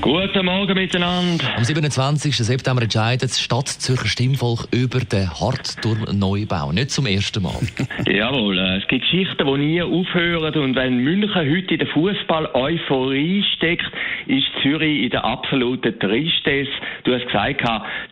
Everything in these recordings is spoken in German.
Guten Morgen miteinander. Am 27. September entscheidet das Stadtzürcher Stimmvolk über den Hartturm-Neubau. Nicht zum ersten Mal. Jawohl, äh, es gibt Geschichten, die nie aufhören. Und wenn München heute in der Fußball-Euphorie steckt, ist Zürich in der absoluten Tristesse. Du hast gesagt,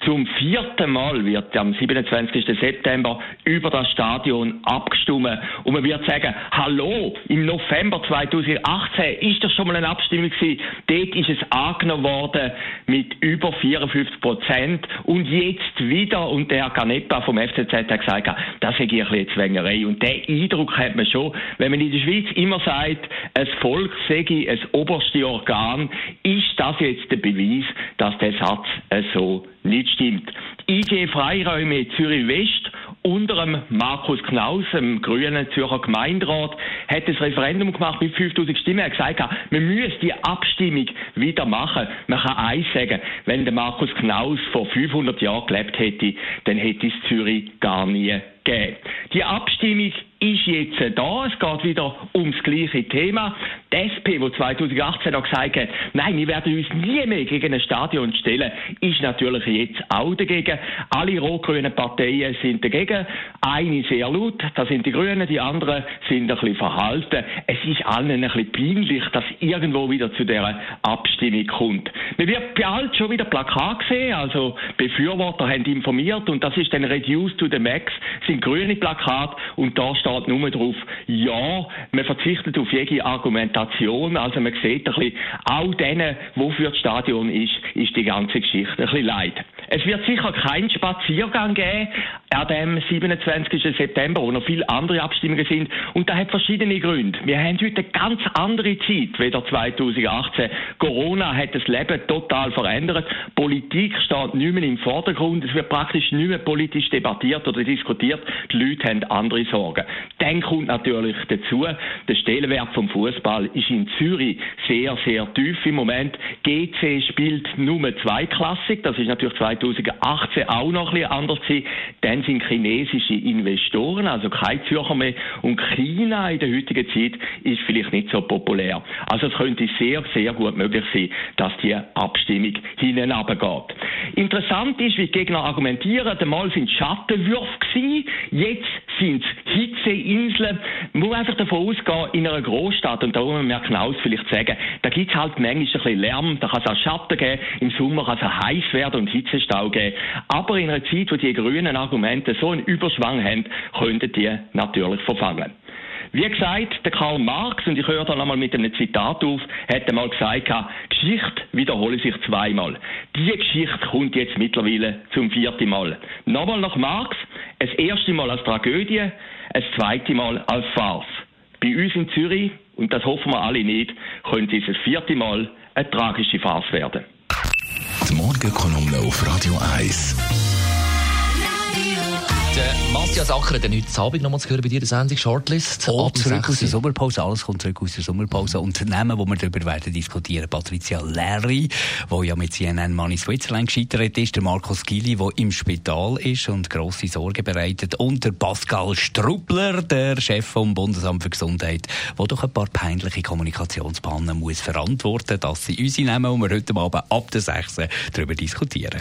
zum vierten Mal wird am 27. September über das Stadion abgestimmt. Und man wird sagen, hallo, im November 2018 ist das schon mal eine Abstimmung gewesen. Dort ist es angenommen worden mit über 54 Prozent. Und jetzt wieder, und der Herr Canepa vom FCZ hat gesagt, das ist ein bisschen Zwängerei. Und den Eindruck hat man schon, wenn man in der Schweiz immer sagt, ein Volk sei ein oberste Organ, ist das jetzt der Beweis, dass der Satz so nicht stimmt. IG Freiräume Zürich West unter dem Markus Knaus, dem grünen Zürcher Gemeinderat, hat das Referendum gemacht mit 5000 Stimmen. Er hat gesagt, man müsse die Abstimmung wieder machen. Man kann eins sagen, wenn der Markus Knaus vor 500 Jahren gelebt hätte, dann hätte es Zürich gar nie gegeben. Die Abstimmung ist jetzt da. Es geht wieder ums gleiche Thema. Die SP, die 2018 noch gesagt hat, nein, wir werden uns nie mehr gegen ein Stadion stellen, ist natürlich jetzt auch dagegen. Alle rot-grünen Parteien sind dagegen. Eine sehr laut, das sind die Grünen, die anderen sind ein bisschen verhalten. Es ist allen ein bisschen peinlich, dass irgendwo wieder zu dieser Abstimmung kommt. Man wird allen schon wieder Plakat sehen, also Befürworter haben informiert und das ist dann Reduced to the Max, sind grüne Plakate und da steht nur drauf, ja, man verzichtet auf jede Argumentation, also man sieht ein bisschen, auch denen, wofür das Stadion ist, ist die ganze Geschichte ein bisschen leid. Es wird sicher keinen Spaziergang geben an dem 27. September, wo noch viele andere Abstimmungen sind. Und das hat verschiedene Gründe. Wir haben heute eine ganz andere Zeit, weder 2018. Corona hat das Leben total verändert. Politik steht nicht mehr im Vordergrund. Es wird praktisch nicht mehr politisch debattiert oder diskutiert. Die Leute haben andere Sorgen. Dann kommt natürlich dazu, der Stellenwert vom Fußball ist in Zürich sehr, sehr tief im Moment. GC spielt Nummer zwei Klassik. Das ist natürlich 2018 auch noch ein bisschen anders gewesen. Dann sind chinesische Investoren, also kein Zürcher mehr. Und China in der heutigen Zeit ist vielleicht nicht so populär. Also es könnte sehr, sehr gut möglich sein, dass die Abstimmung hinten runtergeht. Interessant ist, wie die Gegner argumentieren. Einmal sind Schattenwürfe gewesen, jetzt sind Hitzeinseln. Man muss einfach davon ausgehen, in einer Großstadt, und da muss man Knaus vielleicht sagen, da gibt es halt manchmal ein bisschen Lärm, da kann es auch Schatten geben, im Sommer kann es auch heiß werden und Hitzestau geben. Aber in einer Zeit, wo die grünen Argumente so einen Überschwang haben, könnten die natürlich verfangen. Wie gesagt, der Karl Marx, und ich höre da nochmal mit einem Zitat auf, hat einmal gesagt, Geschichte wiederhole sich zweimal. Diese Geschichte kommt jetzt mittlerweile zum vierten Mal. Nochmal nach Marx, das erste Mal als Tragödie, das zweite Mal als Farce. Bei uns in Zürich, und das hoffen wir alle nicht, könnte es das vierte Mal eine tragische Farce werden. Die Morgenkolumne auf Radio 1. Der Matthias Acker, der heute Abend noch mal zu hören bei dir, der Sendung Shortlist. Oh, Ab zurück aus 6 der Sommerpause. Alles kommt zurück aus der Sommerpause. Unternehmen, wo wir darüber werden diskutieren. Patricia Larry, wo ja mit CNN Money Switzerland gescheitert ist. Der Markus Gili, der im Spital ist und grosse Sorgen bereitet. Und der Pascal Struppler, der Chef vom Bundesamt für Gesundheit, der durch ein paar peinliche Kommunikationspannen muss verantworten, dass sie uns nehmen und wir heute Abend ab der 6 darüber diskutieren.